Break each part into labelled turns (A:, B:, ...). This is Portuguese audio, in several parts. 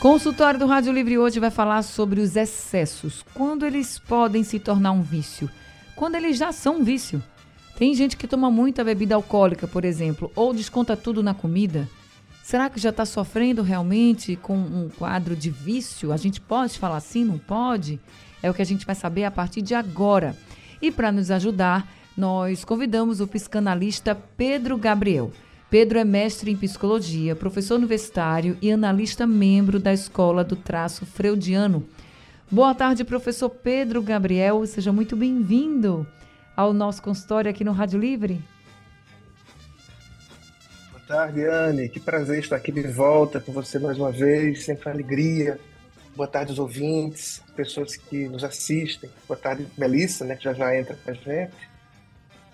A: Consultório do Rádio Livre hoje vai falar sobre os excessos. Quando eles podem se tornar um vício? Quando eles já são um vício. Tem gente que toma muita bebida alcoólica, por exemplo, ou desconta tudo na comida. Será que já está sofrendo realmente com um quadro de vício? A gente pode falar assim? Não pode? É o que a gente vai saber a partir de agora. E para nos ajudar, nós convidamos o psicanalista Pedro Gabriel. Pedro é mestre em psicologia, professor universitário e analista membro da Escola do Traço Freudiano. Boa tarde, professor Pedro Gabriel. Seja muito bem-vindo ao nosso consultório aqui no Rádio Livre.
B: Boa tarde, Anne. Que prazer estar aqui de volta com você mais uma vez, sempre alegria. Boa tarde aos ouvintes, pessoas que nos assistem. Boa tarde, Melissa, né, que já já entra com a gente.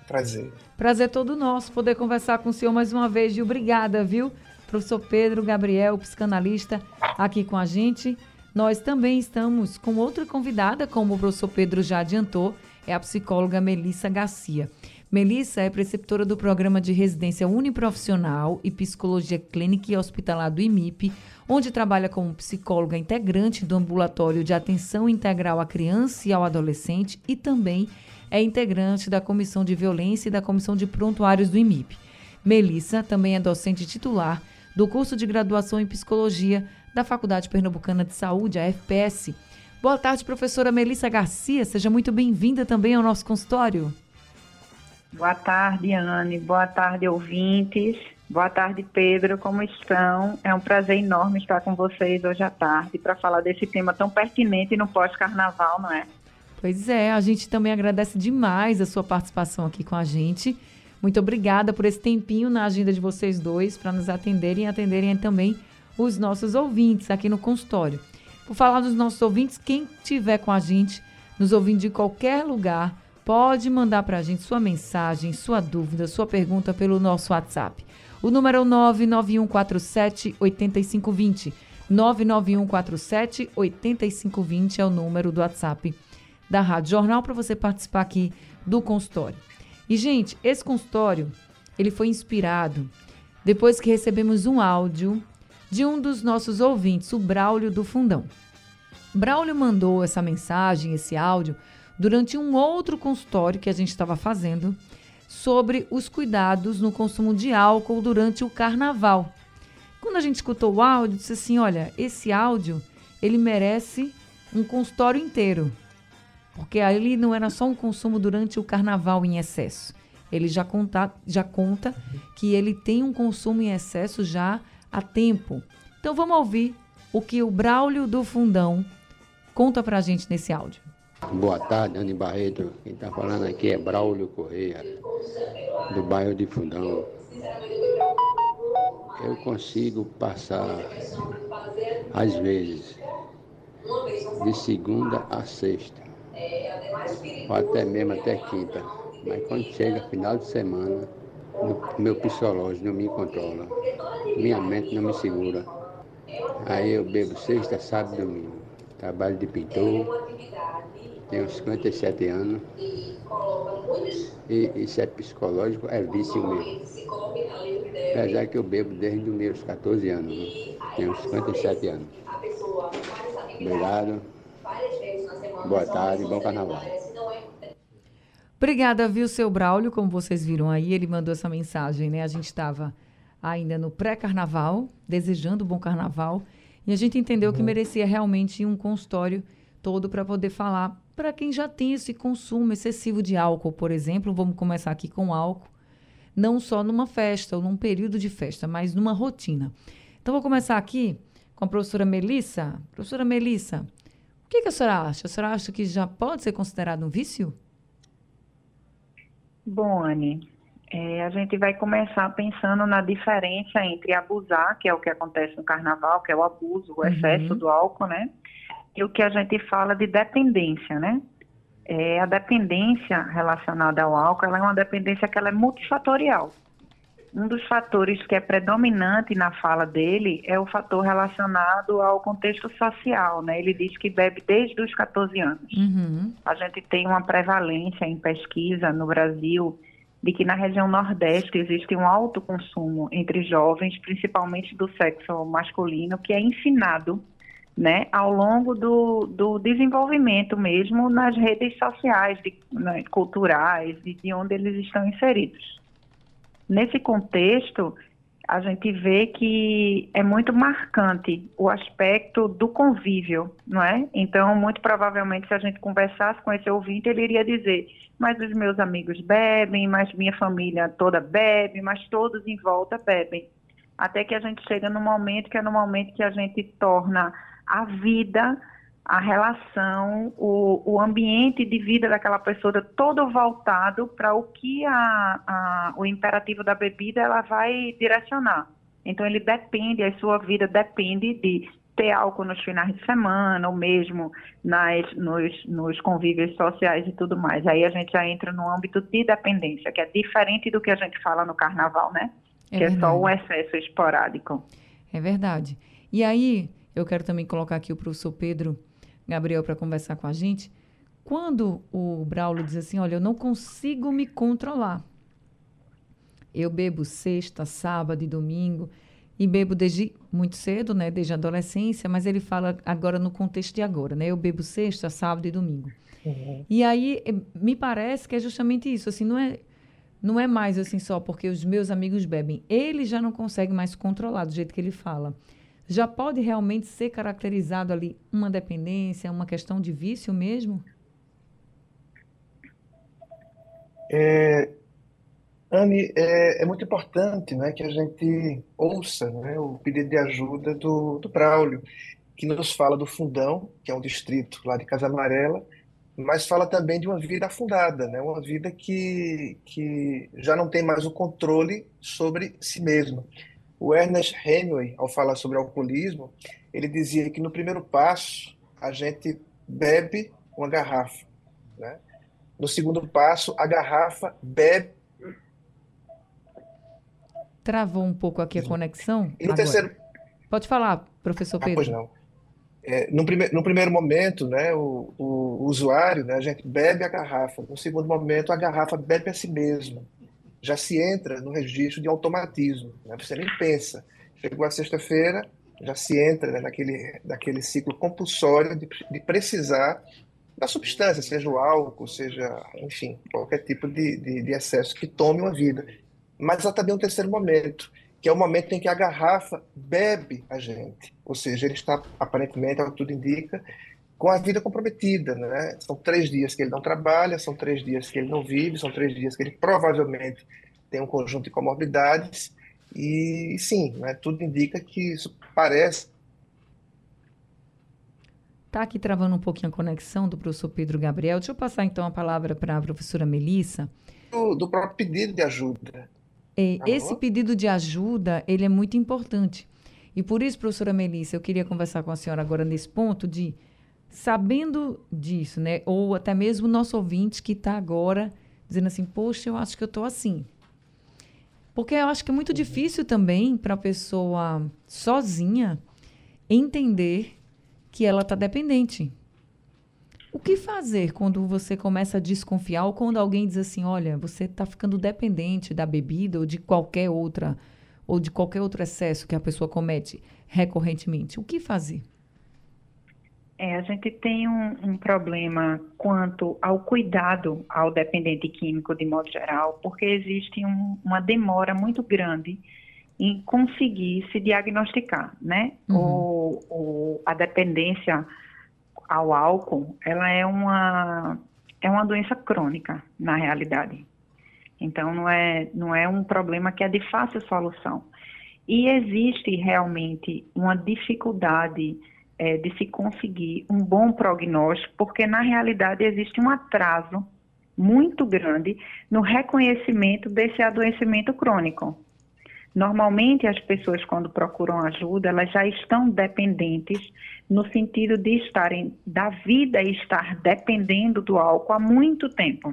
B: Prazer.
A: Prazer todo nosso poder conversar com o senhor mais uma vez. E obrigada, viu? Professor Pedro Gabriel, psicanalista, aqui com a gente. Nós também estamos com outra convidada, como o professor Pedro já adiantou, é a psicóloga Melissa Garcia. Melissa é preceptora do programa de residência uniprofissional e psicologia clínica e hospitalar do IMIP, onde trabalha como psicóloga integrante do ambulatório de atenção integral à criança e ao adolescente e também é integrante da Comissão de Violência e da Comissão de Prontuários do IMIP. Melissa também é docente titular do curso de graduação em psicologia da Faculdade Pernambucana de Saúde, a FPS. Boa tarde, professora Melissa Garcia. Seja muito bem-vinda também ao nosso consultório.
C: Boa tarde, Anne. Boa tarde, ouvintes. Boa tarde, Pedro. Como estão? É um prazer enorme estar com vocês hoje à tarde para falar desse tema tão pertinente no pós-carnaval, não é?
A: Pois é, a gente também agradece demais a sua participação aqui com a gente. Muito obrigada por esse tempinho na agenda de vocês dois para nos atenderem e atenderem também os nossos ouvintes aqui no consultório. Por falar dos nossos ouvintes, quem tiver com a gente, nos ouvindo de qualquer lugar, pode mandar para a gente sua mensagem, sua dúvida, sua pergunta pelo nosso WhatsApp. O número é o 99147 8520. 99147 8520 é o número do WhatsApp da Rádio Jornal para você participar aqui do consultório. E, gente, esse consultório, ele foi inspirado depois que recebemos um áudio de um dos nossos ouvintes, o Braulio do Fundão. Braulio mandou essa mensagem, esse áudio, durante um outro consultório que a gente estava fazendo sobre os cuidados no consumo de álcool durante o carnaval. Quando a gente escutou o áudio, disse assim: olha, esse áudio ele merece um consultório inteiro, porque ali não era só um consumo durante o carnaval em excesso. Ele já conta, já conta que ele tem um consumo em excesso já há tempo. Então vamos ouvir o que o Braulio do Fundão conta pra gente nesse áudio.
D: Boa tarde, Anne Barreto. Quem está falando aqui é Braulio Correia, do bairro de Fundão. Eu consigo passar, às vezes, de segunda a sexta, ou até mesmo até quinta. Mas quando chega final de semana, meu psicológico não me controla, minha mente não me segura. Aí eu bebo sexta, sábado e domingo. Trabalho de pintor, tenho 57 anos. E isso é psicológico, é vício mesmo. Apesar que eu bebo desde os meus 14 anos, né? tenho 57 anos. Obrigado. Boa tarde, bom carnaval.
A: Obrigada, viu, seu Braulio? Como vocês viram aí, ele mandou essa mensagem, né? A gente estava ainda no pré-carnaval, desejando um bom carnaval, e a gente entendeu que merecia realmente um consultório todo para poder falar para quem já tem esse consumo excessivo de álcool, por exemplo. Vamos começar aqui com álcool, não só numa festa ou num período de festa, mas numa rotina. Então, vou começar aqui com a professora Melissa. Professora Melissa, o que, que a senhora acha? A senhora acha que já pode ser considerado um vício?
C: Bom, Anne, é, a gente vai começar pensando na diferença entre abusar, que é o que acontece no carnaval, que é o abuso, o excesso
A: Uhum.
C: do álcool, né? E o que a gente fala de dependência, né? é, a dependência relacionada ao álcool ela é uma dependência que ela é multifatorial. Um dos fatores que é predominante na fala dele é o fator relacionado ao contexto social, né? Ele diz que bebe desde os 14 anos.
A: Uhum.
C: A gente tem uma prevalência em pesquisa no Brasil de que na região Nordeste existe um alto consumo entre jovens, principalmente do sexo masculino, que é ensinado né, ao longo do, do desenvolvimento mesmo nas redes sociais, de, né, culturais, de, de onde eles estão inseridos. Nesse contexto, a gente vê que é muito marcante o aspecto do convívio, não é? Então, muito provavelmente, se a gente conversasse com esse ouvinte, ele iria dizer: mas os meus amigos bebem, mas minha família toda bebe, mas todos em volta bebem. Até que a gente chega no momento que é no momento que a gente torna a vida, a relação, o, o ambiente de vida daquela pessoa todo voltado para o que a, a, o imperativo da bebida ela vai direcionar. Então ele depende, a sua vida depende de ter álcool nos finais de semana, ou mesmo nas, nos, nos convívios sociais e tudo mais. Aí a gente já entra no âmbito de dependência, que é diferente do que a gente fala no carnaval, né? É que verdade. é só um excesso esporádico.
A: É verdade. E aí, eu quero também colocar aqui o professor Pedro Gabriel para conversar com a gente. Quando o Braulio diz assim, olha, eu não consigo me controlar. Eu bebo sexta, sábado e domingo e bebo desde muito cedo, né, desde a adolescência, mas ele fala agora no contexto de agora, né? Eu bebo sexta, sábado e domingo. Uhum. E aí eh, me parece que é justamente isso, assim, não é não é mais assim só porque os meus amigos bebem. Ele já não consegue mais controlar do jeito que ele fala. Já pode realmente ser caracterizado ali uma dependência, uma questão de vício mesmo?
B: É, Anne, é, é, muito importante né, que a gente ouça né, o pedido de ajuda do, do Braulio, que nos fala do Fundão, que é um distrito lá de Casa Amarela, mas fala também de uma vida afundada, né, uma vida que, que já não tem mais o controle sobre si mesma. O Ernest Hemingway, ao falar sobre alcoolismo, ele dizia que no primeiro passo a gente bebe uma garrafa. Né? No segundo passo, a garrafa bebe
A: Travou um pouco aqui a conexão.
B: E no agora. terceiro.
A: Pode falar, professor Pedro. Ah,
B: pois não. É, no, prime... no primeiro momento, né, o, o, o, usuário, né, a gente bebe a garrafa. No segundo momento, a garrafa bebe a si mesma. Já se entra no registro de automatismo. Né? Você nem pensa. Chegou a sexta-feira, já se entra né, naquele, naquele ciclo compulsório de, de precisar da substância, seja o álcool, seja, enfim, qualquer tipo de, de, de excesso que tome uma vida. Mas há também um terceiro momento, que é o momento em que a garrafa bebe a gente. Ou seja, ele está, aparentemente, ao tudo indica, com a vida comprometida. Né? São três dias que ele não trabalha, são três dias que ele não vive, são três dias que ele provavelmente tem um conjunto de comorbidades. E sim, né, tudo indica que isso parece.
A: Está aqui travando um pouquinho a conexão do professor Pedro Gabriel. Deixa eu passar então a palavra para a professora Melissa.
B: Do, do próprio pedido de ajuda.
A: É, esse pedido de ajuda, ele é muito importante. E por isso, professora Melissa, eu queria conversar com a senhora agora nesse ponto de, sabendo disso, né? Ou até mesmo o nosso ouvinte que está agora dizendo assim, poxa, eu acho que eu estou assim. Porque eu acho que é muito uhum. difícil também para a pessoa sozinha entender que ela está dependente. O que fazer quando você começa a desconfiar ou quando alguém diz assim, olha, você está ficando dependente da bebida ou de qualquer outra ou de qualquer outro excesso que a pessoa comete recorrentemente? O que fazer?
C: É, a gente tem um, um, problema quanto ao cuidado ao dependente químico de modo geral, porque existe um, uma demora muito grande em conseguir se diagnosticar, né? Uhum. O, o, a dependência ao álcool, ela é uma é uma doença crônica na realidade. Então não é não é um problema que é de fácil solução. E existe realmente uma dificuldade é, de se conseguir um bom prognóstico, porque na realidade existe um atraso muito grande no reconhecimento desse adoecimento crônico. Normalmente, as pessoas, quando procuram ajuda, elas já estão dependentes no sentido de estarem, da vida estar dependendo do álcool há muito tempo.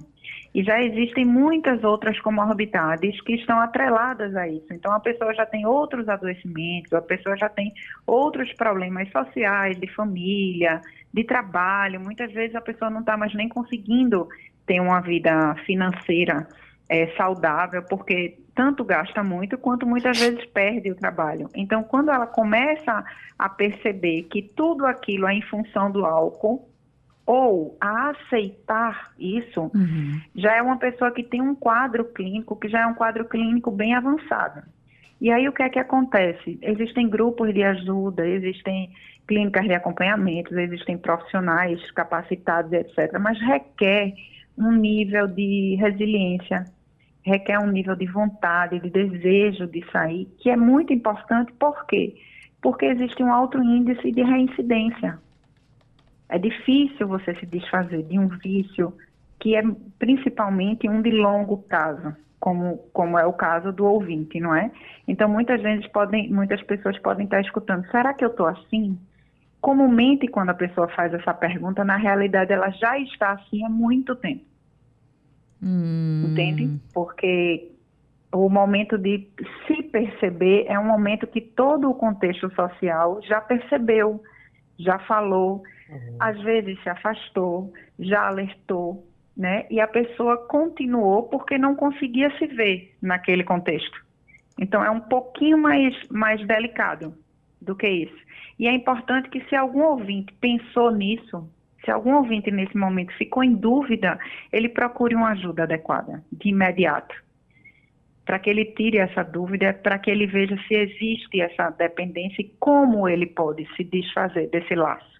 C: E já existem muitas outras comorbidades que estão atreladas a isso. Então, a pessoa já tem outros adoecimentos, a pessoa já tem outros problemas sociais, de família, de trabalho. Muitas vezes a pessoa não está mais nem conseguindo ter uma vida financeira é, saudável, porque tanto gasta muito quanto muitas vezes perde o trabalho. Então, quando ela começa a perceber que tudo aquilo é em função do álcool, ou a aceitar isso, uhum. já é uma pessoa que tem um quadro clínico, que já é um quadro clínico bem avançado. E aí o que é que acontece? Existem grupos de ajuda, existem clínicas de acompanhamento, existem profissionais capacitados, etc. Mas requer um nível de resiliência, requer um nível de vontade, de desejo de sair, que é muito importante. Por quê? Porque existe um alto índice de reincidência. É difícil você se desfazer de um vício que é principalmente um de longo prazo, como, como é o caso do ouvinte, não é? Então, muitas vezes podem, muitas pessoas podem estar escutando, será que eu estou assim? Comumente, quando a pessoa faz essa pergunta, na realidade ela já está assim há muito tempo. Hum. Entende? Porque o momento de se perceber é um momento que todo o contexto social já percebeu, já falou, uhum. às vezes se afastou, já alertou, né? E a pessoa continuou porque não conseguia se ver naquele contexto. Então é um pouquinho mais, mais delicado do que isso. E é importante que se algum ouvinte pensou nisso, se algum ouvinte nesse momento ficou em dúvida, ele procure uma ajuda adequada, de imediato. Para que ele tire essa dúvida, para que ele veja se existe essa dependência e como ele pode se desfazer desse laço.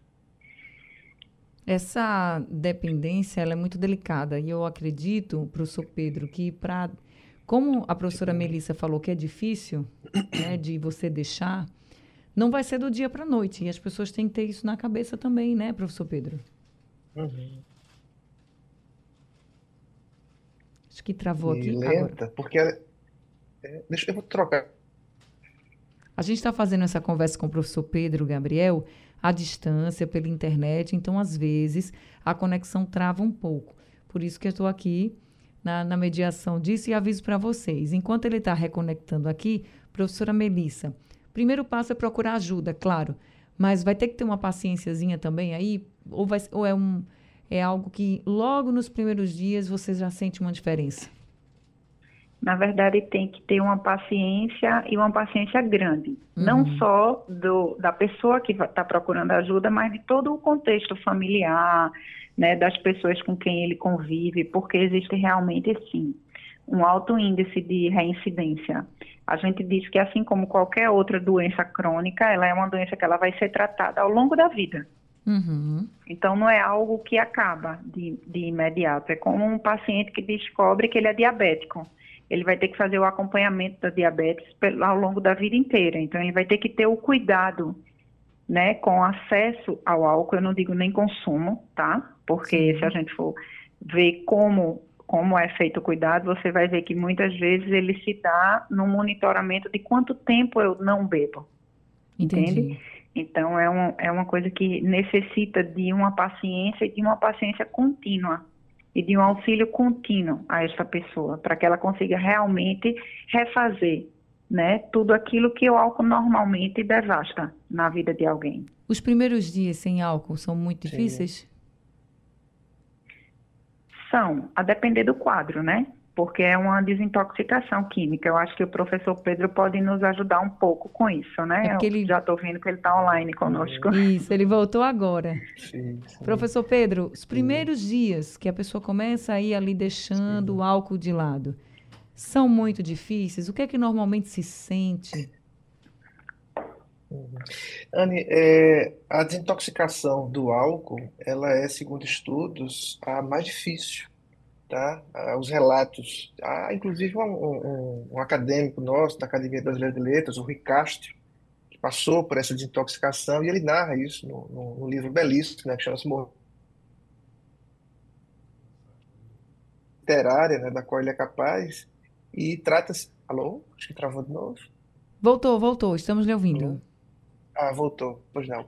A: Essa dependência ela é muito delicada e eu acredito, professor Pedro, que para como a professora Melissa falou que é difícil né, de você deixar, não vai ser do dia para a noite. E as pessoas têm que ter isso na cabeça também, né, professor Pedro? Uhum. Acho que travou
B: e
A: aqui.
B: Lenta, agora. porque. É, deixa eu vou trocar.
A: A gente está fazendo essa conversa com o professor Pedro Gabriel à distância, pela internet, então às vezes a conexão trava um pouco. Por isso que eu estou aqui na, na, mediação disso e aviso para vocês. Enquanto ele está reconectando aqui, professora Melissa, primeiro passo é procurar ajuda, claro, mas vai ter que ter uma paciênciazinha também aí, ou, vai, ou é, um, é algo que logo nos primeiros dias você já sente uma diferença?
C: na verdade tem que ter uma paciência e uma paciência grande, uhum. não só do, da pessoa que está procurando ajuda, mas de todo o contexto familiar, né, das pessoas com quem ele convive, porque existe realmente sim um alto índice de reincidência. A gente diz que assim como qualquer outra doença crônica, ela é uma doença que ela vai ser tratada ao longo da vida. Uhum. Então não é algo que acaba de, de imediato. É como um paciente que descobre que ele é diabético ele vai ter que fazer o acompanhamento da diabetes ao longo da vida inteira. Então, ele vai ter que ter o cuidado, né, com acesso ao álcool. Eu não digo nem consumo, tá? Porque Sim. se a gente for ver como como é feito o cuidado, você vai ver que muitas vezes ele se dá no monitoramento de quanto tempo eu não bebo. Entendi. Entende? Então, é, um, é uma coisa que necessita de uma paciência e de uma paciência contínua e de um auxílio contínuo a essa pessoa, para que ela consiga realmente refazer né, tudo aquilo que o álcool normalmente devasta na vida de alguém.
A: Os primeiros dias sem álcool são muito Sim. difíceis?
C: São, a depender do quadro, né? Porque é uma desintoxicação química. Eu acho que o professor Pedro pode nos ajudar um pouco com isso, né? É ele... Já estou vendo que ele está online conosco.
A: Isso, ele voltou agora. Sim, sim. Professor Pedro, os primeiros sim. dias que a pessoa começa a ir ali deixando o álcool de lado, são muito difíceis? O que é que normalmente se sente?
B: Uhum. Anne, é, a desintoxicação do álcool, ela é, segundo estudos, a mais difícil tá? Ah, os relatos. Há, inclusive, um, um, um, acadêmico nosso da Academia Brasileira de Letras, o Rui Castro, que passou por essa desintoxicação, e ele narra isso no, no, no livro belíssimo, né, que chama-se Literária, né, da qual ele é capaz, e trata-se. Alô? Acho que travou de novo.
A: Voltou, voltou, estamos lhe ouvindo.
B: Ah, voltou, pois não.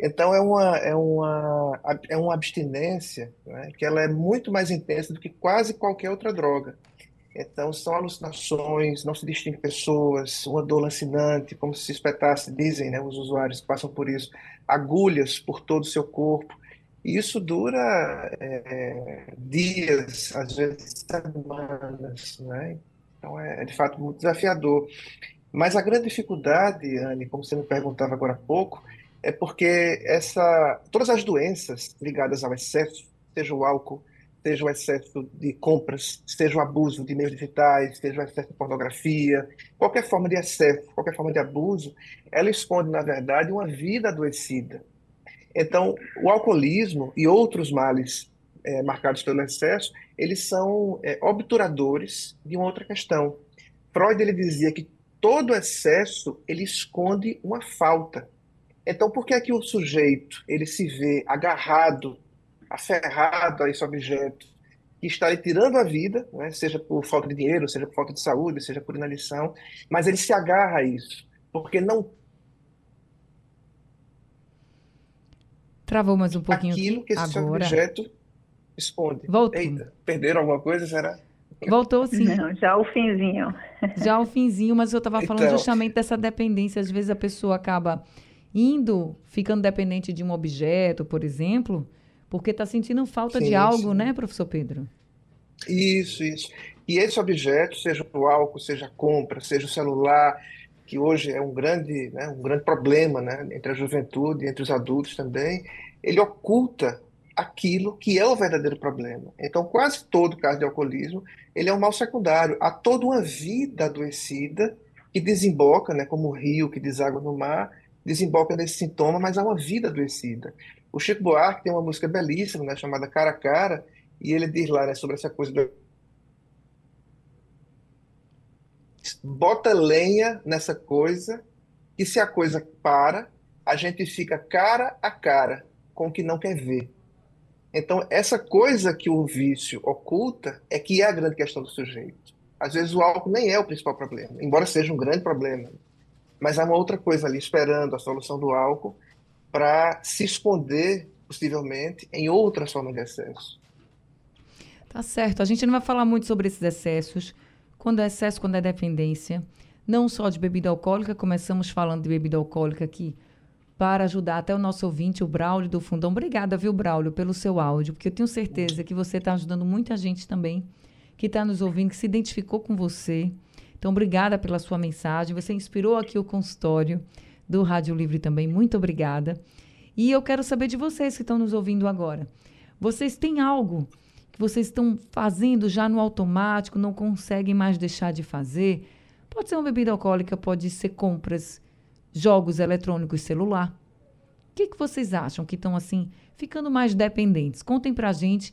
B: Então é uma, é uma, é uma abstinência né, que ela é muito mais intensa do que quase qualquer outra droga. Então são alucinações, não se distingue pessoas, uma dor lancinante, como se espetasse, dizem né, os usuários que passam por isso, agulhas por todo o seu corpo. E isso dura é, dias, às vezes semanas. Né? Então é, é de fato muito desafiador. Mas a grande dificuldade, Anne, como você me perguntava agora há pouco, é porque essa, todas as doenças ligadas ao excesso, seja o álcool, seja o excesso de compras, seja o abuso de meios digitais, seja o excesso de pornografia, qualquer forma de excesso, qualquer forma de abuso, ela esconde, na verdade, uma vida adoecida. Então, o alcoolismo e outros males é, marcados pelo excesso, eles são é, obturadores de uma outra questão. Freud ele dizia que todo excesso ele esconde uma falta. Então, por que é que o sujeito ele se vê agarrado, aferrado a esse objeto que está lhe tirando a vida, né? seja por falta de dinheiro, seja por falta de saúde, seja por inanição, mas ele se agarra a isso, porque não
A: Travou mais um pouquinho
B: aquilo que esse
A: agora.
B: objeto esconde.
A: Voltou.
B: Eita, perderam alguma coisa, será?
A: Voltou sim.
C: Não, já o finzinho.
A: Já o finzinho, mas eu estava falando
B: Então.
A: justamente dessa dependência. Às vezes a pessoa acaba indo, ficando dependente de um objeto, por exemplo, porque está sentindo falta de
B: Sim,
A: algo,
B: sim.
A: né, professor Pedro?
B: Isso, isso. E esse objeto, seja o álcool, seja a compra, seja o celular, que hoje é um grande, né, um grande problema, né, entre a juventude, entre os adultos também, ele oculta aquilo que é o verdadeiro problema. Então, quase todo caso de alcoolismo, ele é um mal secundário. Há toda uma vida adoecida que desemboca, né, como o rio que deságua no mar, desemboca nesse sintoma, mas há uma vida adoecida. O Chico Buarque tem uma música belíssima, né, chamada Cara a Cara, e ele diz lá, né, sobre essa coisa do bota lenha nessa coisa, e se a coisa para, a gente fica cara a cara com o que não quer ver. Então, essa coisa que o vício oculta é que é a grande questão do sujeito. Às vezes o álcool nem é o principal problema, embora seja um grande problema. Mas há uma outra coisa ali esperando a solução do álcool para se esconder, possivelmente, em outras formas de excesso.
A: Tá certo. A gente não vai falar muito sobre esses excessos. Quando é excesso, quando é dependência. Não só de bebida alcoólica, começamos falando de bebida alcoólica aqui para ajudar até o nosso ouvinte, o Braulio do Fundão. Obrigada, viu, Braulio, pelo seu áudio, porque eu tenho certeza que você está ajudando muita gente também que está nos ouvindo, que se identificou com você. Então, obrigada pela sua mensagem. Você inspirou aqui o consultório do Rádio Livre também. Muito obrigada. E eu quero saber de vocês que estão nos ouvindo agora. Vocês têm algo que vocês estão fazendo já no automático, não conseguem mais deixar de fazer? Pode ser uma bebida alcoólica, pode ser compras, jogos eletrônicos, celular. O que, que vocês acham que estão assim, ficando mais dependentes? Contem pra gente.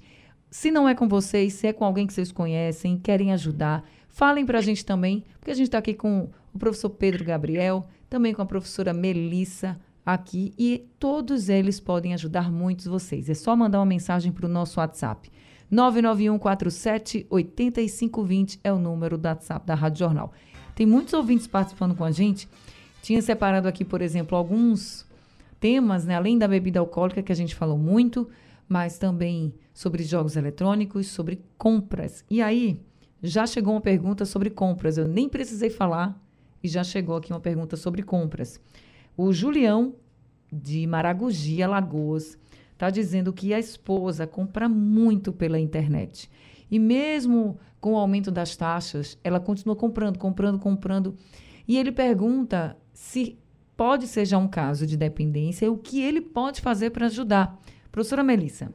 A: Se não é com vocês, se é com alguém que vocês conhecem, querem ajudar, falem pra gente também, porque a gente está aqui com o professor Pedro Gabriel, também com a professora Melissa aqui, e todos eles podem ajudar muitos vocês. É só mandar uma mensagem para o nosso WhatsApp. 99147 8520 é o número do WhatsApp da Rádio Jornal. Tem muitos ouvintes participando com a gente. Tinha separado aqui, por exemplo, alguns temas, né, além da bebida alcoólica que a gente falou muito, mas também sobre jogos eletrônicos, sobre compras. E aí, já chegou uma pergunta sobre compras. Eu nem precisei falar e já chegou aqui uma pergunta sobre compras. O Julião, de Maragogi, Alagoas, está dizendo que a esposa compra muito pela internet. E mesmo com o aumento das taxas, ela continua comprando, comprando, comprando. E ele pergunta se pode ser já um caso de dependência e o que ele pode fazer para ajudar. Professora Melissa.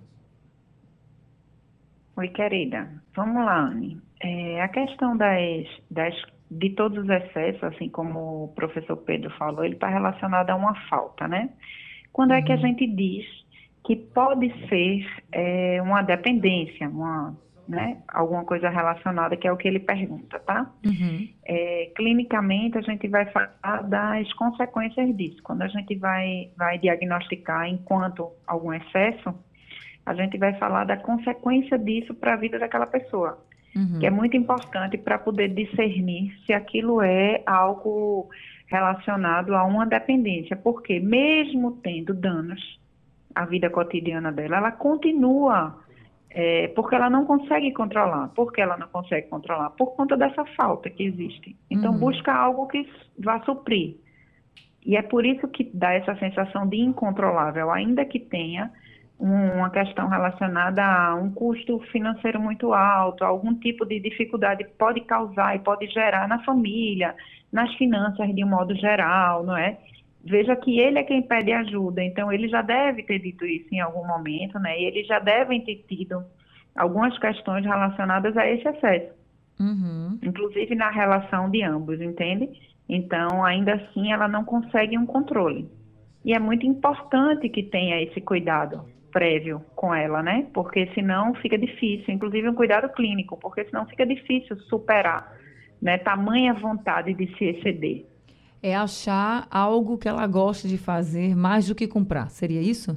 C: Oi, querida. Vamos lá, Anne. É, a questão das, das, de todos os excessos, assim como o professor Pedro falou, ele está relacionado a uma falta, né? Quando é que a gente diz que pode ser é, uma dependência, uma, né, alguma coisa relacionada, que é o que ele pergunta, tá?
A: Uhum.
C: É, clinicamente, a gente vai falar das consequências disso. Quando a gente vai, vai diagnosticar enquanto algum excesso, a gente vai falar da consequência disso para a vida daquela pessoa,
A: Uhum.
C: que é muito importante para poder discernir se aquilo é algo relacionado a uma dependência, porque mesmo tendo danos à vida cotidiana dela, ela continua, é, porque ela não consegue controlar. Por que ela não consegue controlar? Por conta dessa falta que existe. Então, uhum. busca algo que vá suprir. E é por isso que dá essa sensação de incontrolável, ainda que tenha uma questão relacionada a um custo financeiro muito alto, algum tipo de dificuldade pode causar e pode gerar na família, nas finanças de um modo geral, não é? Veja que ele é quem pede ajuda, então ele já deve ter dito isso em algum momento, né? E eles já devem ter tido algumas questões relacionadas a esse excesso, uhum. inclusive na relação de ambos, entende? Então, ainda assim, ela não consegue um controle. E é muito importante que tenha esse cuidado prévio com ela, né? Porque senão fica difícil, inclusive um cuidado clínico, porque senão fica difícil superar, né? Tamanha vontade de se exceder.
A: É achar algo que ela gosta de fazer mais do que comprar, seria isso?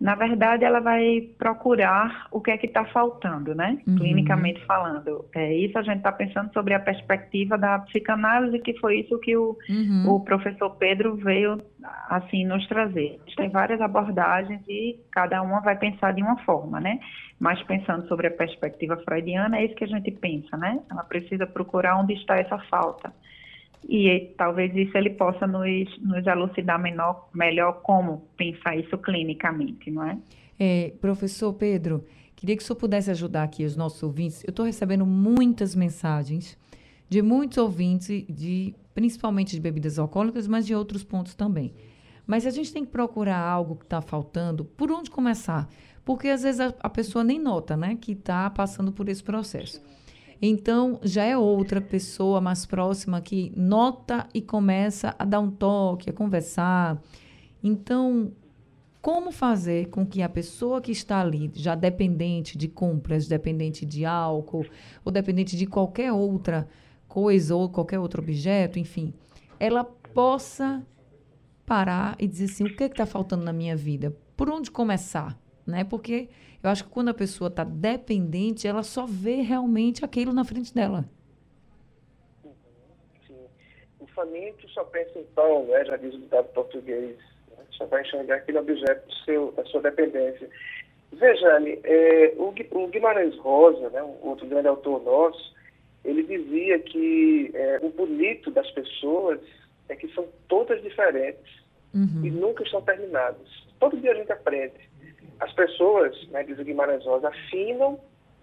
C: Na verdade, ela vai procurar o que é que está faltando, né? Uhum. Clinicamente falando. É, isso a gente está pensando sobre a perspectiva da psicanálise, que foi isso que o, uhum. o professor Pedro veio, assim, nos trazer. Tem várias abordagens e cada uma vai pensar de uma forma, né? Mas pensando sobre a perspectiva freudiana, é isso que a gente pensa, né? Ela precisa procurar onde está essa falta e talvez isso ele possa nos, nos elucidar menor, melhor como pensar isso clinicamente, não é?
A: é? Professor Pedro, queria que o senhor pudesse ajudar aqui os nossos ouvintes. Eu estou recebendo muitas mensagens de muitos ouvintes, de, principalmente de bebidas alcoólicas, mas de outros pontos também. Mas a gente tem que procurar algo que está faltando, por onde começar? Porque às vezes a, a pessoa nem nota né, que está passando por esse processo. Então, já é outra pessoa mais próxima que nota e começa a dar um toque, a conversar. Então, como fazer com que a pessoa que está ali, já dependente de compras, dependente de álcool, ou dependente de qualquer outra coisa, ou qualquer outro objeto, enfim, ela possa parar e dizer assim: o que é está faltando na minha vida? Por onde começar? Né? Porque eu acho que quando a pessoa está dependente, ela só vê realmente aquilo na frente dela.
E: Sim. O faminto só pensa em pão, né? já diz o ditado português. Né? Só vai enxergar aquele objeto seu, da sua dependência. Vejane, é, o, o, Guimarães Rosa, né, um outro grande autor nosso, ele dizia que é, o bonito das pessoas é que são todas diferentes uhum. e nunca estão terminadas. Todo dia a gente aprende as pessoas, né, diz o Guimarães Rosa, afinam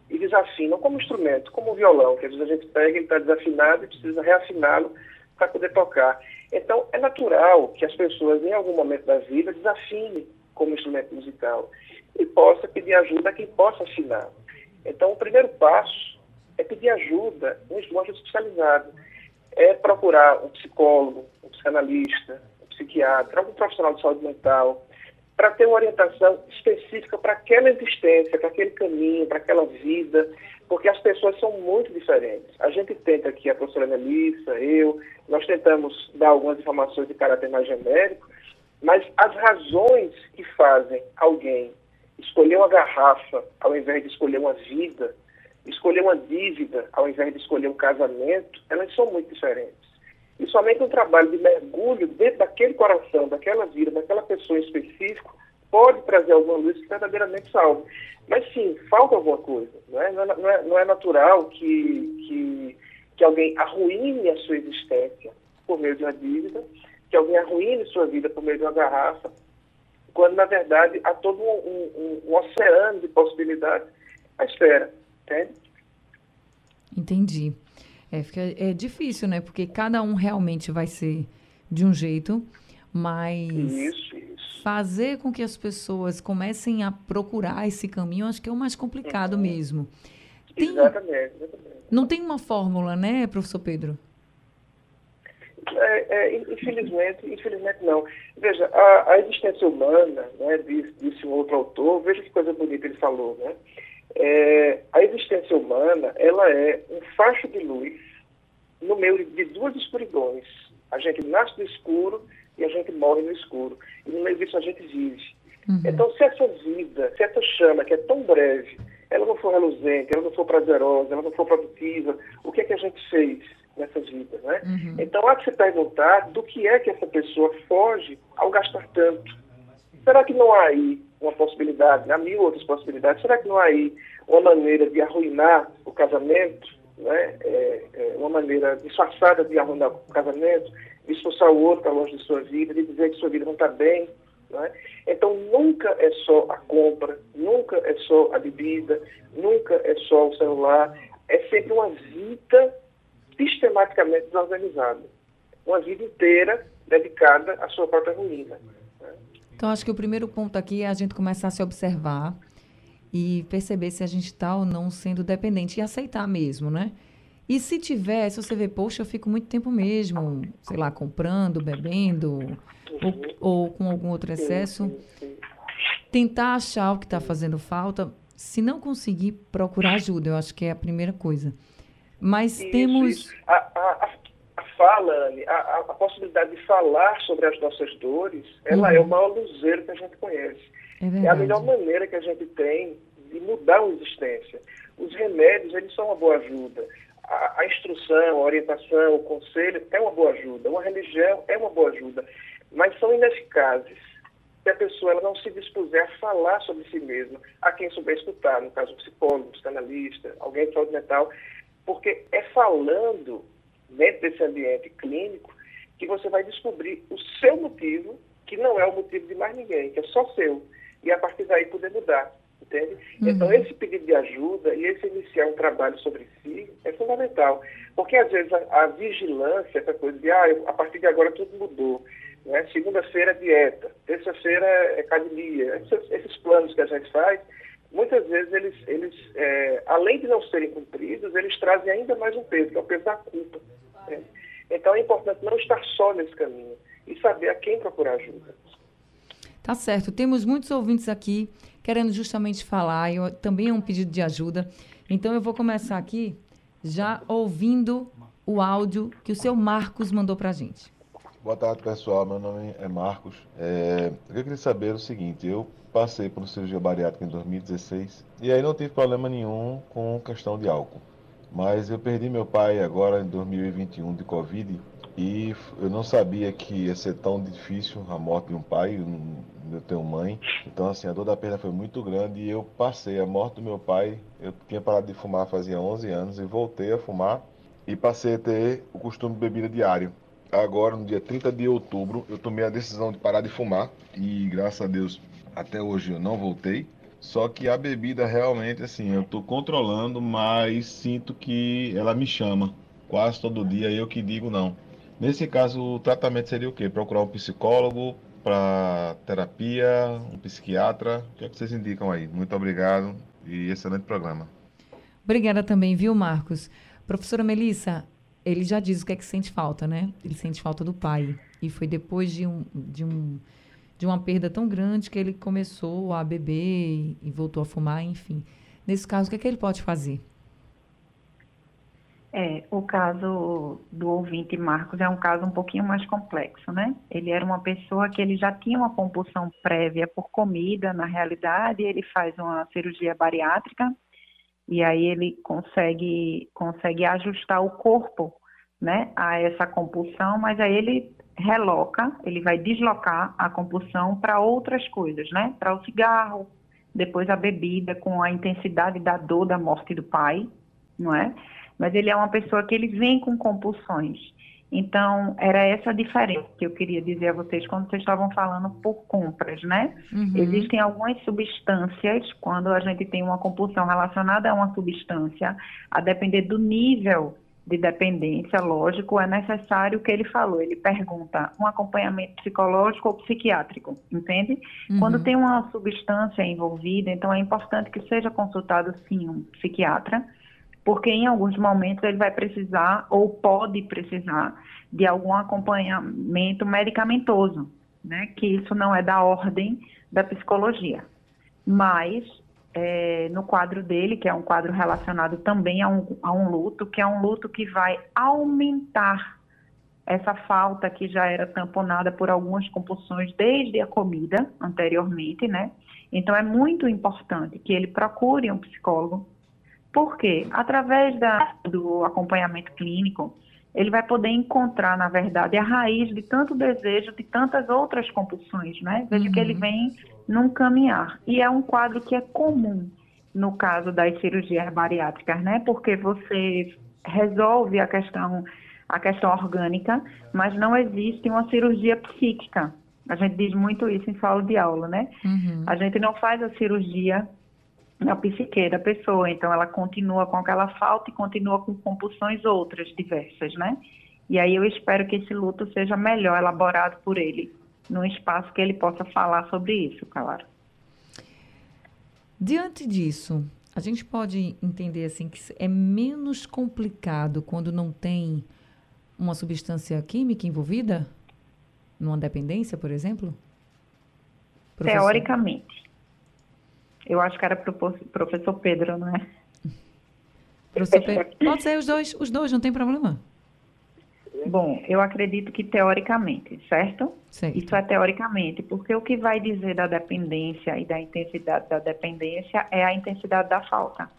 E: e desafinam como instrumento, como o violão, que às vezes a gente pega, ele está desafinado e precisa reafiná-lo para poder tocar. Então, é natural que as pessoas, em algum momento da vida, desafinem como instrumento musical e possa pedir ajuda a quem possa afinar. Então, o primeiro passo é pedir ajuda um instrumento especializado. É procurar um psicólogo, um psicanalista, um psiquiatra, algum profissional de saúde mental, para ter uma orientação específica para aquela existência, para aquele caminho, para aquela vida, porque as pessoas são muito diferentes. A gente tenta aqui, a professora Melissa, eu, nós tentamos dar algumas informações de caráter mais genérico, mas as razões que fazem alguém escolher uma garrafa ao invés de escolher uma vida, escolher uma dívida ao invés de escolher um casamento, elas são muito diferentes. E somente um trabalho de mergulho dentro daquele coração, daquela vida, daquela pessoa em específico, pode trazer alguma luz que verdadeiramente salve. Mas sim, falta alguma coisa. É, não é, não é, não é natural que, que, que alguém arruine a sua existência por meio de uma dívida, que alguém arruine sua vida por meio de uma garrafa, quando na verdade há todo um, um, um oceano de possibilidades à espera. Entende?
A: Entendi. É, fica, é difícil, né? Porque cada um realmente vai ser de um jeito, mas
E: isso, isso.
A: fazer com que as pessoas comecem a procurar esse caminho, acho que é o mais complicado uhum. mesmo.
E: Tem, exatamente, exatamente.
A: Não tem uma fórmula, né, professor Pedro?
E: É, é, infelizmente, infelizmente não. Veja, a, a existência humana, né, disse, disse um outro autor, veja que coisa bonita ele falou, né? É, a existência humana ela é um facho de luz no meio de duas escuridões. A gente nasce no escuro e a gente morre no escuro. E no meio disso a gente vive. Uhum. Então, se essa vida, se essa chama que é tão breve, ela não for reluzente, ela não for prazerosa, ela não for produtiva, o que é que a gente fez nessa vida, né? Uhum. Então há que se perguntar do que é que essa pessoa foge ao gastar tanto. Será que não há aí uma possibilidade, há mil outras possibilidades, será que não há aí uma maneira de arruinar o casamento, né? É, é uma maneira disfarçada de arruinar o casamento, expulsar o outro para longe de sua vida, de dizer que sua vida não está bem, né? Então, nunca é só a compra, nunca é só a bebida, nunca é só o celular. É sempre uma vida sistematicamente desorganizada. Uma vida inteira dedicada à sua própria ruína. Né?
A: Então, acho que o primeiro ponto aqui é a gente começar a se observar e perceber se a gente está ou não sendo dependente e aceitar mesmo, né? E se tiver, se você vê, poxa, eu fico muito tempo mesmo, sei lá, comprando, bebendo, ou, ou com algum outro excesso, tentar achar o que está fazendo falta. Se não conseguir, procurar ajuda. Eu acho que é a primeira coisa. Mas isso, temos. Isso.
E: A, a, a, fala, a, a, possibilidade de falar sobre as nossas dores, ela uhum. é o maior luzeiro que a gente conhece. É, é a melhor maneira que a gente tem de mudar a existência. Os remédios, eles são uma boa ajuda. A, a, instrução, a orientação, o conselho é uma boa ajuda, uma religião é uma boa ajuda, mas são ineficazes se a pessoa ela não se dispuser a falar sobre si mesma, a quem souber escutar, no caso, psicólogo, psicanalista, alguém de saúde mental, porque é falando dentro desse ambiente clínico que você vai descobrir o seu motivo, que não é o motivo de mais ninguém, que é só seu, e a partir daí poder mudar entende? Uhum. Então, esse pedido de ajuda e esse iniciar um trabalho sobre si é fundamental, porque às vezes a, a vigilância, essa coisa de, ah, eu, a partir de agora tudo mudou, né? segunda-feira é dieta, terça-feira é academia, esses, esses, planos que a gente faz, muitas vezes eles, eles é, além de não serem cumpridos, eles trazem ainda mais um peso, que é o peso da culpa. Né? Então, é importante não estar só nesse caminho e saber a quem procurar ajuda.
A: Tá certo. Temos muitos ouvintes aqui querendo justamente falar. Eu, também é um pedido de ajuda. Então eu vou começar aqui já ouvindo o áudio que o seu Marcos mandou para a gente.
F: Boa tarde, pessoal. Meu nome é Marcos. É, eu queria saber o seguinte: eu passei por cirurgia bariátrica em 2016 e aí não tive problema nenhum com questão de álcool. Mas eu perdi meu pai agora em 2021 de Covid e eu não sabia que ia ser tão difícil a morte de um pai, eu tenho mãe. Então, assim, a dor da perda foi muito grande e eu passei a morte do meu pai. Eu tinha parado de fumar fazia 11 anos e voltei a fumar e passei a ter o costume de bebida diário. Agora, no dia 30 de outubro, eu tomei a decisão de parar de fumar e, graças a Deus, até hoje eu não voltei. Só que a bebida realmente, assim, eu estou controlando, mas sinto que ela me chama. Quase todo dia eu que digo não. Nesse caso, o tratamento seria o quê? Procurar um psicólogo para terapia, um psiquiatra? O que, é que vocês indicam aí? Muito obrigado e excelente programa.
A: Obrigada também, viu, Marcos? Professora Melissa, ele já diz o que é que sente falta, né? Ele sente falta do pai. E foi depois de, um, de, um, de uma perda tão grande que ele começou a beber e voltou a fumar, enfim. Nesse caso, o que é que ele pode fazer?
C: É, o caso do ouvinte Marcos é um caso um pouquinho mais complexo, né? Ele era uma pessoa que ele já tinha uma compulsão prévia por comida, na realidade, ele faz uma cirurgia bariátrica e aí ele consegue consegue ajustar o corpo, né, a essa compulsão, mas aí ele reloca, ele vai deslocar a compulsão para outras coisas, né? Para o cigarro, depois a bebida com a intensidade da dor da morte do pai, não é? Mas ele é uma pessoa que ele vem com compulsões. Então, era essa a diferença que eu queria dizer a vocês quando vocês estavam falando por compras, né? Uhum. Existem algumas substâncias, quando a gente tem uma compulsão relacionada a uma substância, a depender do nível de dependência, lógico, é necessário o que ele falou. Ele pergunta um acompanhamento psicológico ou psiquiátrico, entende? Uhum. Quando tem uma substância envolvida, então é importante que seja consultado, sim, um psiquiatra porque em alguns momentos ele vai precisar ou pode precisar de algum acompanhamento medicamentoso, né? Que isso não é da ordem da psicologia. Mas é, no quadro dele, que é um quadro relacionado também a um, a um luto, que é um luto que vai aumentar essa falta que já era tamponada por algumas compulsões desde a comida anteriormente, né? Então é muito importante que ele procure um psicólogo por quê? Através da, do acompanhamento clínico, ele vai poder encontrar, na verdade, a raiz de tanto desejo, de tantas outras compulsões, né? Veja uhum. que ele uhum. vem num caminhar. E é um quadro que é comum no caso das cirurgias bariátricas, né? Porque você resolve a questão a questão orgânica, mas não existe uma cirurgia psíquica. A gente diz muito isso em sala de aula, né? Uhum. A gente não faz a cirurgia na psique da pessoa, então ela continua com aquela falta e continua com compulsões outras diversas, né? E aí eu espero que esse luto seja melhor elaborado por ele, num espaço que ele possa falar sobre isso, claro.
A: Diante disso, a gente pode entender assim que é menos complicado quando não tem uma substância química envolvida? Numa dependência, por exemplo?
C: Professor? Teoricamente. Eu acho que era professor Pedro, não é?
A: Professor Pedro. Pode ser os dois, os dois, não tem problema.
C: Bom, eu acredito que teoricamente, certo? certo? Isso é teoricamente, porque o que vai dizer da dependência e da intensidade da dependência é a intensidade da falta.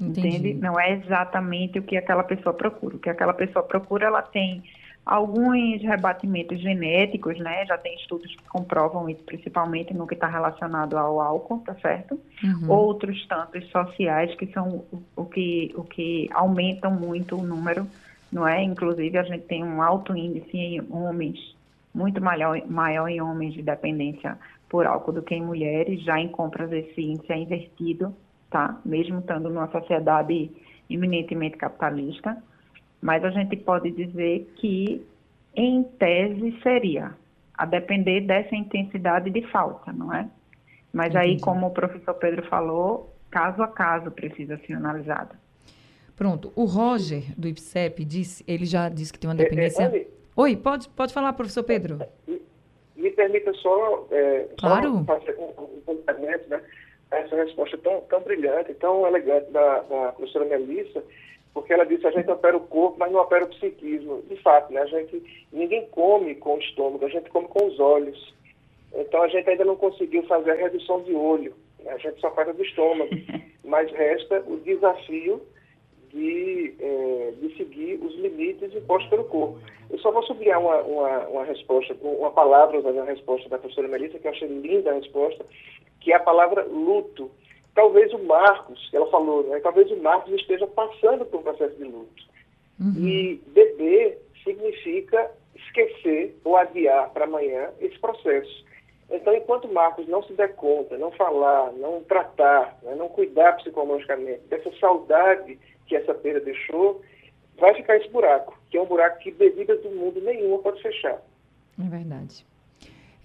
C: Entendi. Entende? Não é exatamente o que aquela pessoa procura. O que aquela pessoa procura, ela tem alguns rebatimentos genéticos, né? Já tem estudos que comprovam isso, principalmente no que está relacionado ao álcool, tá certo? Uhum. Outros tantos sociais que são o, que, o que aumentam muito o número, não é? Inclusive, a gente tem um alto índice em homens, muito maior, maior em homens de dependência por álcool do que em mulheres. Já em compras, esse índice é invertido tá? Mesmo estando numa sociedade eminentemente capitalista, mas a gente pode dizer que, em tese, seria a depender dessa intensidade de falta, não é? Mas Entendi. aí, como o professor Pedro falou, caso a caso precisa ser analisado.
A: Pronto. O Roger, do IPSEP, disse, ele já disse que tem uma dependência... É, é, Oi, pode, pode falar, professor Pedro.
E: Me, me permita só, é,
A: claro.
E: só fazer um, um complemento, né? essa resposta tão, tão brilhante, tão elegante da, da professora Melissa, porque ela disse a gente opera o corpo, mas não opera o psiquismo. De fato, né, a gente, ninguém come com o estômago, a gente come com os olhos. Então a gente ainda não conseguiu fazer a redução de olho, né, a gente só faz a do estômago. Mas resta o desafio de, é, de seguir os limites impostos pelo corpo. Eu só vou sublinhar uma, uma, uma resposta, uma palavra da resposta da professora Melissa, que eu achei linda a resposta, que é a palavra luto. Talvez o Marcos, ela falou, né, talvez o Marcos esteja passando por um processo de luto. Uhum. E beber significa esquecer ou adiar para amanhã esse processo. Então, enquanto Marcos não se der conta, não falar, não tratar, né, não cuidar psicologicamente dessa saudade que essa perda deixou, vai ficar esse buraco, que é um buraco que bebida do mundo nenhuma pode fechar.
A: É verdade.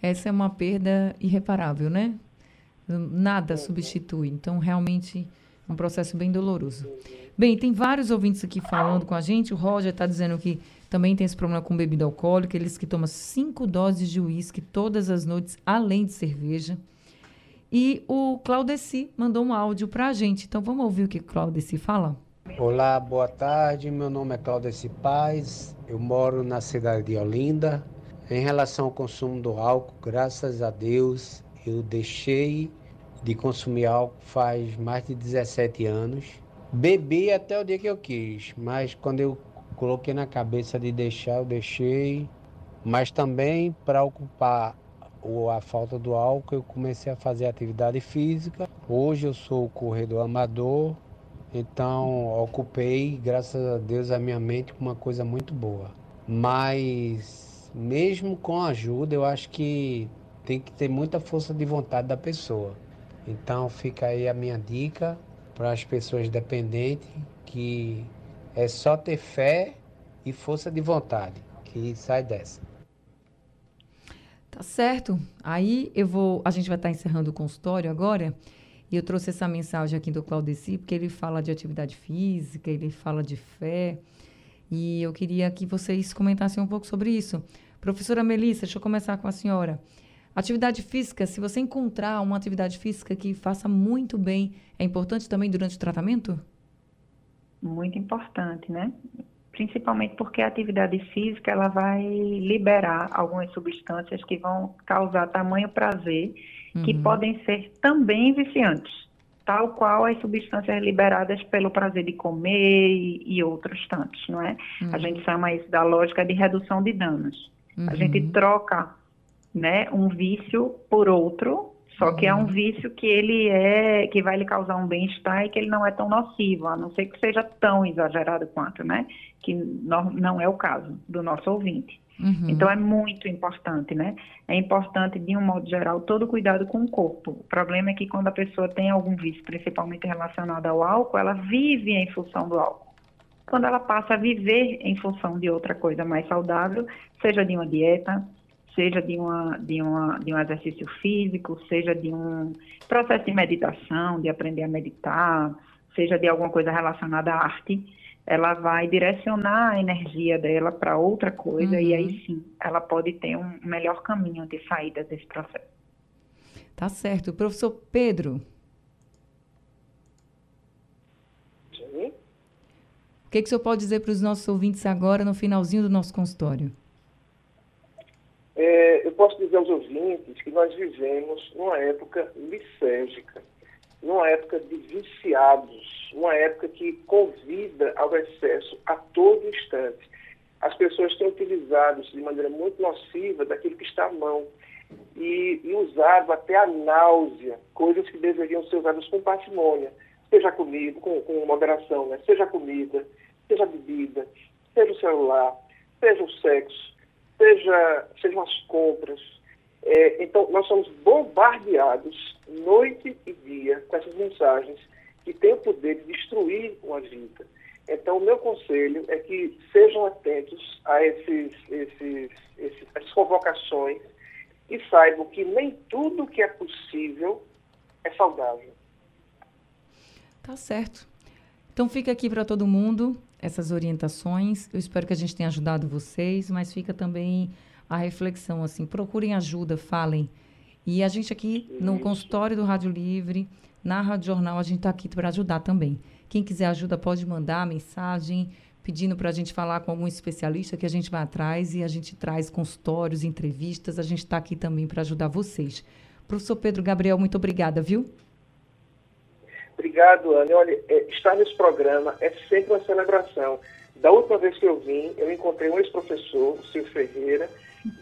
A: Essa é uma perda irreparável, né? Nada substitui. Então, realmente, é um processo bem doloroso. Bem, tem vários ouvintes aqui falando com a gente. O Roger está dizendo que também tem esse problema com bebida alcoólica. Eles que tomam cinco doses de uísque todas as noites, além de cerveja. E o Claudeci mandou um áudio para a gente. Então, vamos ouvir o que o Claudeci fala?
G: Olá, boa tarde. Meu nome é Claudeci Paz. Eu moro na cidade de Olinda. Em relação ao consumo do álcool, graças a Deus, eu deixei de consumir álcool faz mais de 17 anos. Bebi até o dia que eu quis, mas quando eu coloquei na cabeça de deixar, eu deixei. Mas também para ocupar a falta do álcool, eu comecei a fazer atividade física. Hoje eu sou corredor amador, então ocupei, graças a Deus, a minha mente com uma coisa muito boa. Mas mesmo com ajuda, eu acho que tem que ter muita força de vontade da pessoa. Então fica aí a minha dica para as pessoas dependentes que é só ter fé e força de vontade que sai dessa.
A: Tá certo. Aí eu vou, a gente vai estar encerrando o consultório agora. E eu trouxe essa mensagem aqui do Claudeci, porque ele fala de atividade física, ele fala de fé. E eu queria que vocês comentassem um pouco sobre isso. Professora Melissa, deixa eu começar com a senhora. Atividade física, se você encontrar uma atividade física que faça muito bem, é importante também durante o tratamento?
C: Muito importante, né? Principalmente porque a atividade física ela vai liberar algumas substâncias que vão causar tamanho prazer, uhum. que podem ser também viciantes, tal qual as substâncias liberadas pelo prazer de comer e, e outros tantos, não é? Uhum. A gente chama isso da lógica de redução de danos. Uhum. A gente uhum. troca, né, um vício por outro, só que é um uhum. vício que ele é, que vai lhe causar um bem-estar e que ele não é tão nocivo, a não ser que seja tão exagerado quanto, né? Que não, não é o caso do nosso ouvinte. Uhum. Então é muito importante, né? É importante, de um modo geral, todo cuidado com o corpo. O problema é que quando a pessoa tem algum vício, principalmente relacionado ao álcool, ela vive em função do álcool. Quando ela passa a viver em função de outra coisa mais saudável, seja de uma dieta, seja de, uma, de, uma, de um exercício físico, seja de um processo de meditação, de aprender a meditar, seja de alguma coisa relacionada à arte, ela vai direcionar a energia dela para outra coisa uhum. e aí uhum. sim ela pode ter um melhor caminho de saída desse processo.
A: Tá certo. Professor Pedro.
E: Sim.
A: O que, que o senhor pode dizer para os nossos ouvintes agora, no finalzinho do nosso consultório?
E: É, eu posso dizer aos ouvintes que nós vivemos numa época lisérgica, numa época de viciados uma época que convida ao excesso a todo instante. As pessoas têm utilizado de maneira muito nociva daquilo que está à mão e, e usado até a náusea, coisas que deveriam ser usadas com parcimônia, seja comida, com, com moderação, né? seja comida, seja bebida, seja o celular, seja o sexo, seja, sejam as compras. É, então, nós somos bombardeados noite e dia com essas mensagens que tem o poder de destruir uma vida. Então, o meu conselho é que sejam atentos a esses, esses, esses, essas convocações e saibam que nem tudo que é possível é saudável.
A: Tá certo. Então, fica aqui para todo mundo essas orientações. Eu espero que a gente tenha ajudado vocês, mas fica também a reflexão, assim, procurem ajuda, falem. E a gente aqui no consultório do Rádio Livre na Rádio Jornal a gente está aqui para ajudar também. Quem quiser ajuda pode mandar mensagem pedindo para a gente falar com algum especialista que a gente vai atrás e a gente traz consultórios, entrevistas. A gente está aqui também para ajudar vocês. Professor Pedro Gabriel, muito obrigada, viu?
E: Obrigado, Ana. Olha, é, estar nesse programa é sempre uma celebração. Da última vez que eu vim, eu encontrei um ex-professor, o Silvio Ferreira.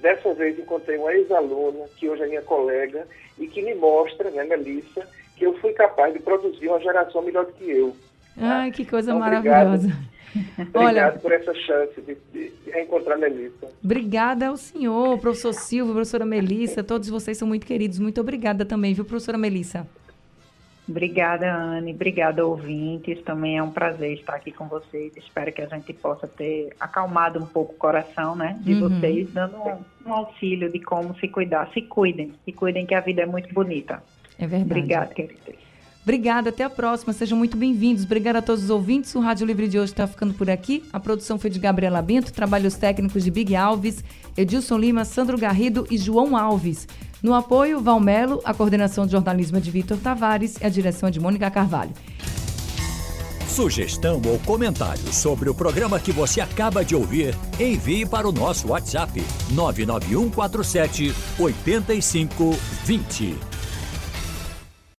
E: Dessa vez encontrei uma ex-aluna, que hoje é minha colega, e que me mostra, né, Melissa, que eu fui capaz de produzir uma geração melhor do que eu.
A: Ai, que coisa então, maravilhosa.
E: Obrigado, obrigado por essa chance de, de, de reencontrar a Melissa.
A: Obrigada ao senhor, professor Silvio, professora Melissa, todos vocês são muito queridos. Muito obrigada também, viu, professora Melissa?
C: Obrigada, Anne. Obrigada, ouvintes. Também é um prazer estar aqui com vocês. Espero que a gente possa ter acalmado um pouco o coração, né, de uhum. vocês, dando um, um auxílio de como se cuidar. Se cuidem, se cuidem que a vida é muito bonita.
A: É verdade.
C: Obrigada, querida.
A: Obrigada, até a próxima. Sejam muito bem-vindos. Obrigada a todos os ouvintes. O Rádio Livre de hoje está ficando por aqui. A produção foi de Gabriela Bento, trabalhos técnicos de Big Alves, Edilson Lima, Sandro Garrido e João Alves. No apoio, Valmelo, a coordenação de jornalismo é de Vitor Tavares e a direção é de Mônica Carvalho.
H: Sugestão ou comentário sobre o programa que você acaba de ouvir, envie para o nosso WhatsApp 99147 8520.